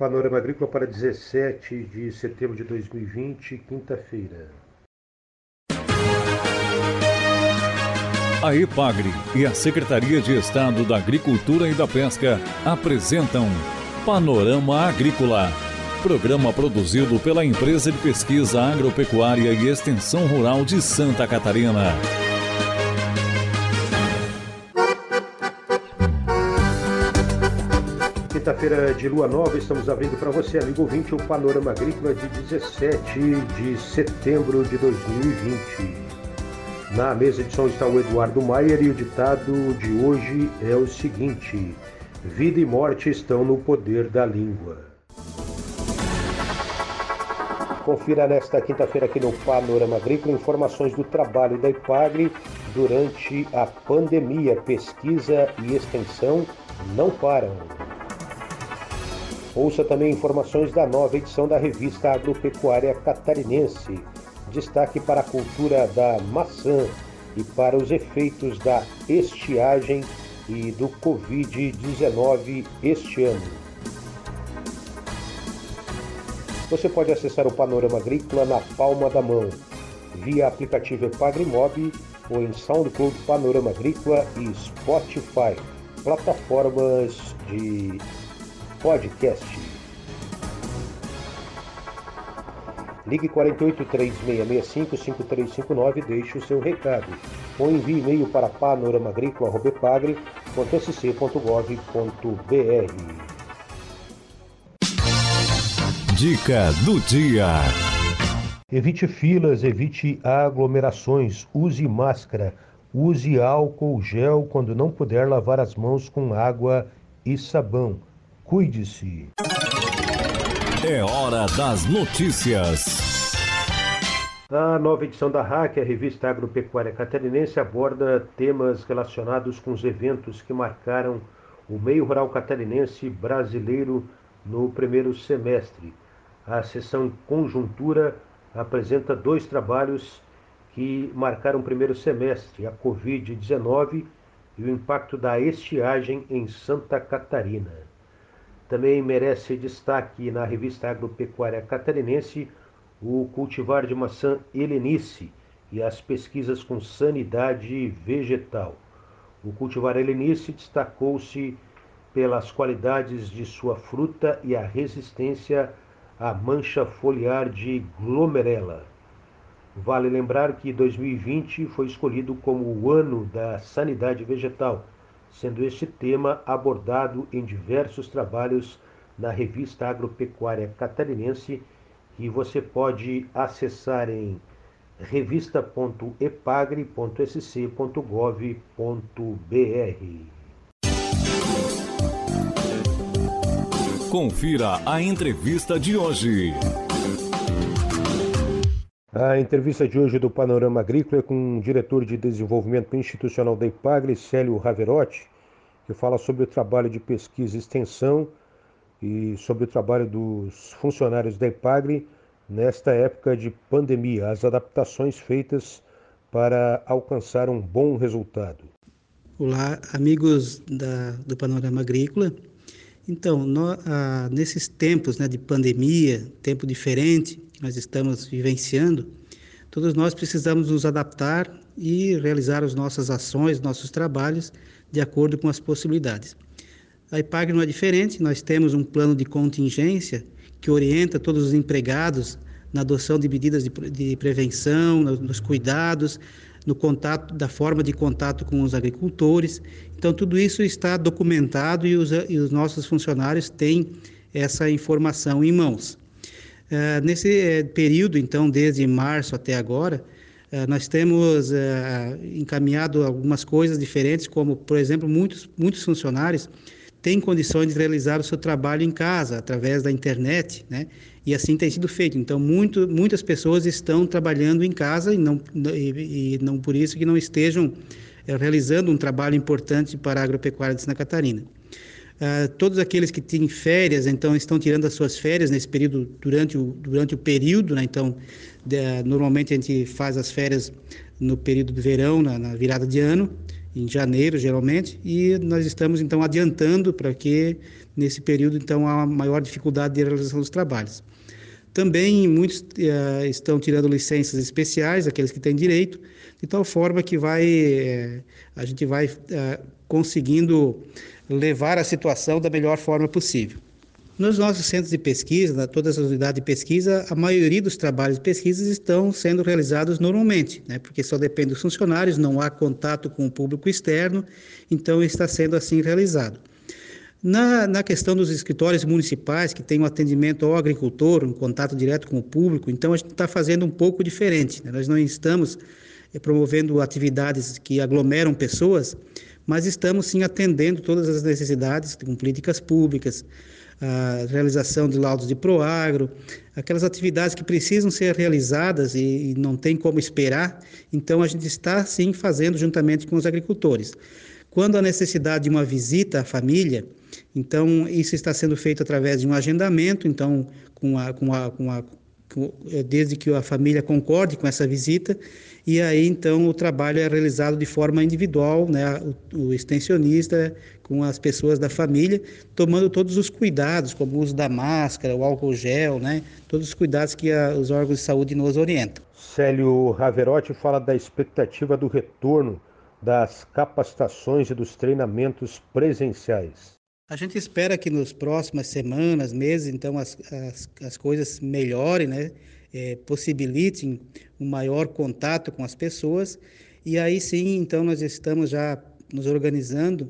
Panorama Agrícola para 17 de setembro de 2020, quinta-feira. A EPAGRE e a Secretaria de Estado da Agricultura e da Pesca apresentam Panorama Agrícola, programa produzido pela Empresa de Pesquisa Agropecuária e Extensão Rural de Santa Catarina. Quinta-feira de lua nova, estamos abrindo para você, amigo ouvinte, o Panorama Agrícola de 17 de setembro de 2020. Na mesa de som está o Eduardo Maier e o ditado de hoje é o seguinte: Vida e morte estão no poder da língua. Confira nesta quinta-feira aqui no Panorama Agrícola informações do trabalho da IPAGRE durante a pandemia. Pesquisa e extensão não param. Ouça também informações da nova edição da revista Agropecuária Catarinense destaque para a cultura da maçã e para os efeitos da estiagem e do Covid-19 este ano. Você pode acessar o Panorama Agrícola na palma da mão, via aplicativo Epagrimob ou em SoundCloud Panorama Agrícola e Spotify, plataformas de podcast. Ligue 48 3665 5359 e deixe o seu recado. Ou envie e-mail para panoramaagrícola.sc.gov.br. Dica do dia. Evite filas, evite aglomerações, use máscara, use álcool gel quando não puder lavar as mãos com água e sabão. Cuide-se. É hora das notícias. A nova edição da RAC, a revista agropecuária catarinense, aborda temas relacionados com os eventos que marcaram o meio rural catarinense brasileiro no primeiro semestre. A seção Conjuntura apresenta dois trabalhos que marcaram o primeiro semestre: a Covid-19 e o impacto da estiagem em Santa Catarina. Também merece destaque na revista Agropecuária Catarinense o cultivar de maçã helenice e as pesquisas com sanidade vegetal. O cultivar helenice destacou-se pelas qualidades de sua fruta e a resistência à mancha foliar de glomerela. Vale lembrar que 2020 foi escolhido como o ano da sanidade vegetal sendo este tema abordado em diversos trabalhos na revista Agropecuária Catarinense, que você pode acessar em revista.epagre.sc.gov.br. Confira a entrevista de hoje. A entrevista de hoje do Panorama Agrícola é com o diretor de desenvolvimento institucional da IPAGRE, Célio Raverotti, que fala sobre o trabalho de pesquisa e extensão e sobre o trabalho dos funcionários da IPAGRE nesta época de pandemia, as adaptações feitas para alcançar um bom resultado. Olá, amigos da, do Panorama Agrícola. Então, no, ah, nesses tempos né, de pandemia, tempo diferente, nós estamos vivenciando, todos nós precisamos nos adaptar e realizar as nossas ações, nossos trabalhos de acordo com as possibilidades. A IPAG não é diferente, nós temos um plano de contingência que orienta todos os empregados na adoção de medidas de, de prevenção, nos cuidados, no contato, da forma de contato com os agricultores. Então, tudo isso está documentado e os, e os nossos funcionários têm essa informação em mãos. Uh, nesse uh, período, então, desde março até agora, uh, nós temos encaminhado algumas coisas diferentes, como, por exemplo, muitos, muitos funcionários têm condições de realizar o seu trabalho em casa, através da internet, né? E assim tem sido feito. Então, muito, muitas pessoas estão trabalhando em casa e não, e, e não por isso que não estejam realizando um trabalho importante para a agropecuária de Santa Catarina. Uh, todos aqueles que têm férias, então, estão tirando as suas férias nesse período, durante o, durante o período, né? Então, de, normalmente a gente faz as férias no período do verão, na, na, virada de ano, em janeiro, geralmente, e nós estamos então adiantando para que nesse período então há maior dificuldade de realização dos trabalhos. Também muitos uh, estão tirando licenças especiais, aqueles que têm direito, de tal forma que vai uh, a gente vai uh, conseguindo levar a situação da melhor forma possível. Nos nossos centros de pesquisa, na todas as unidades de pesquisa, a maioria dos trabalhos de pesquisa estão sendo realizados normalmente, né? porque só depende dos funcionários, não há contato com o público externo, então está sendo assim realizado. Na, na questão dos escritórios municipais, que tem um atendimento ao agricultor, um contato direto com o público, então a gente está fazendo um pouco diferente. Né? Nós não estamos eh, promovendo atividades que aglomeram pessoas, mas estamos sim atendendo todas as necessidades com políticas públicas, a realização de laudos de proagro, aquelas atividades que precisam ser realizadas e, e não tem como esperar, então a gente está sim fazendo juntamente com os agricultores. Quando há necessidade de uma visita à família, então isso está sendo feito através de um agendamento, então com a, com a, com a desde que a família concorde com essa visita, e aí então o trabalho é realizado de forma individual, né, o, o, extensionista com as pessoas da família, tomando todos os cuidados, como o uso da máscara, o álcool gel, né, todos os cuidados que a, os órgãos de saúde nos orientam. Célio Raverotti fala da expectativa do retorno das capacitações e dos treinamentos presenciais. A gente espera que nas próximas semanas, meses, então as, as, as coisas melhorem, né? É, possibilitem um maior contato com as pessoas e aí sim, então nós estamos já nos organizando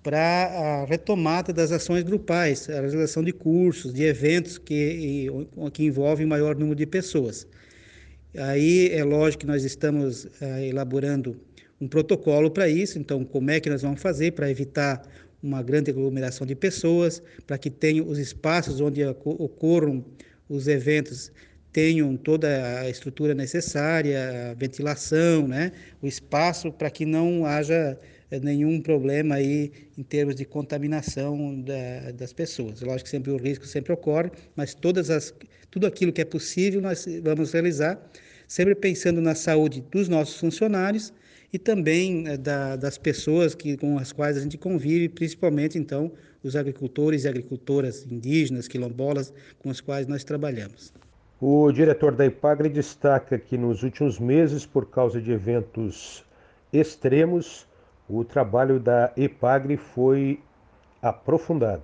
para a retomada das ações grupais, a realização de cursos, de eventos que, que envolvem maior número de pessoas. Aí é lógico que nós estamos é, elaborando um protocolo para isso, então como é que nós vamos fazer para evitar uma grande aglomeração de pessoas, para que tenham os espaços onde ocorram os eventos tenham toda a estrutura necessária, a ventilação, né? o espaço para que não haja eh, nenhum problema aí em termos de contaminação da, das pessoas. Lógico que sempre o risco sempre ocorre, mas todas as, tudo aquilo que é possível nós vamos realizar, sempre pensando na saúde dos nossos funcionários e também é, da, das pessoas que, com as quais a gente convive, principalmente então os agricultores e agricultoras indígenas, quilombolas, com os quais nós trabalhamos. O diretor da IPAGRE destaca que nos últimos meses, por causa de eventos extremos, o trabalho da IPAGRE foi aprofundado.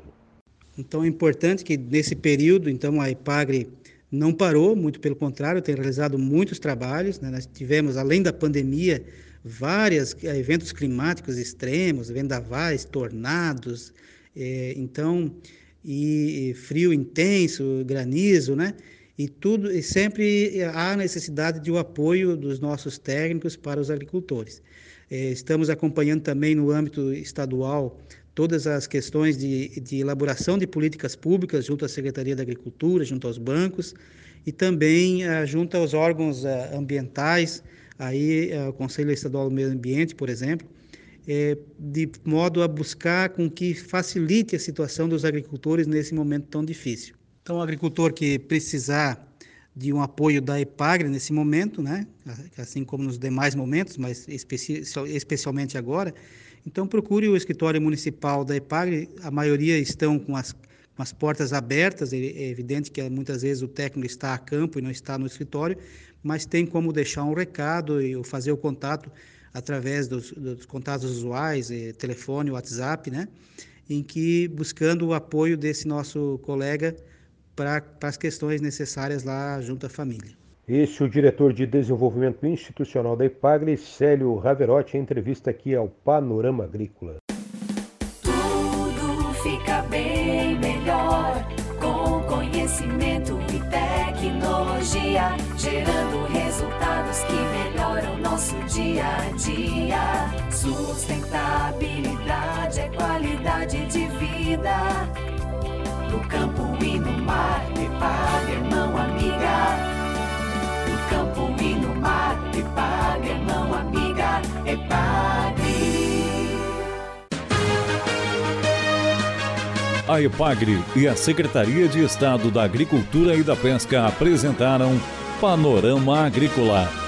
Então é importante que nesse período, então a IPAGRE não parou, muito pelo contrário, tem realizado muitos trabalhos. Né? Nós tivemos, além da pandemia, vários eh, eventos climáticos extremos, vendavais, tornados, é, então, e, e, frio intenso, granizo, né? E tudo, e sempre há necessidade de o um apoio dos nossos técnicos para os agricultores. É, estamos acompanhando também no âmbito estadual todas as questões de, de elaboração de políticas públicas junto à Secretaria da Agricultura, junto aos bancos e também junto aos órgãos ambientais, aí uh, o Conselho Estadual do Meio Ambiente, por exemplo, é, de modo a buscar com que facilite a situação dos agricultores nesse momento tão difícil. Então, o agricultor que precisar de um apoio da EPAGRE nesse momento, né, assim como nos demais momentos, mas especi especialmente agora, então, procure o escritório municipal da EPAGRE, a maioria estão com as, com as portas abertas, é, é evidente que muitas vezes o técnico está a campo e não está no escritório, mas tem como deixar um recado e fazer o contato através dos, dos contatos usuais, é, telefone, WhatsApp, né? em que buscando o apoio desse nosso colega para as questões necessárias lá junto à família. Este é o diretor de desenvolvimento institucional da IPAGRE, Célio Raverotti, em entrevista aqui ao Panorama Agrícola. Tudo fica bem melhor com conhecimento e tecnologia, gerando nosso dia a dia. Sustentabilidade é qualidade de vida. No campo e no mar, IPAGRE, irmão, amiga campo e no mar. Epagre, mão amiga, Epagre. A Epagre e a Secretaria de Estado da Agricultura e da Pesca apresentaram Panorama Agrícola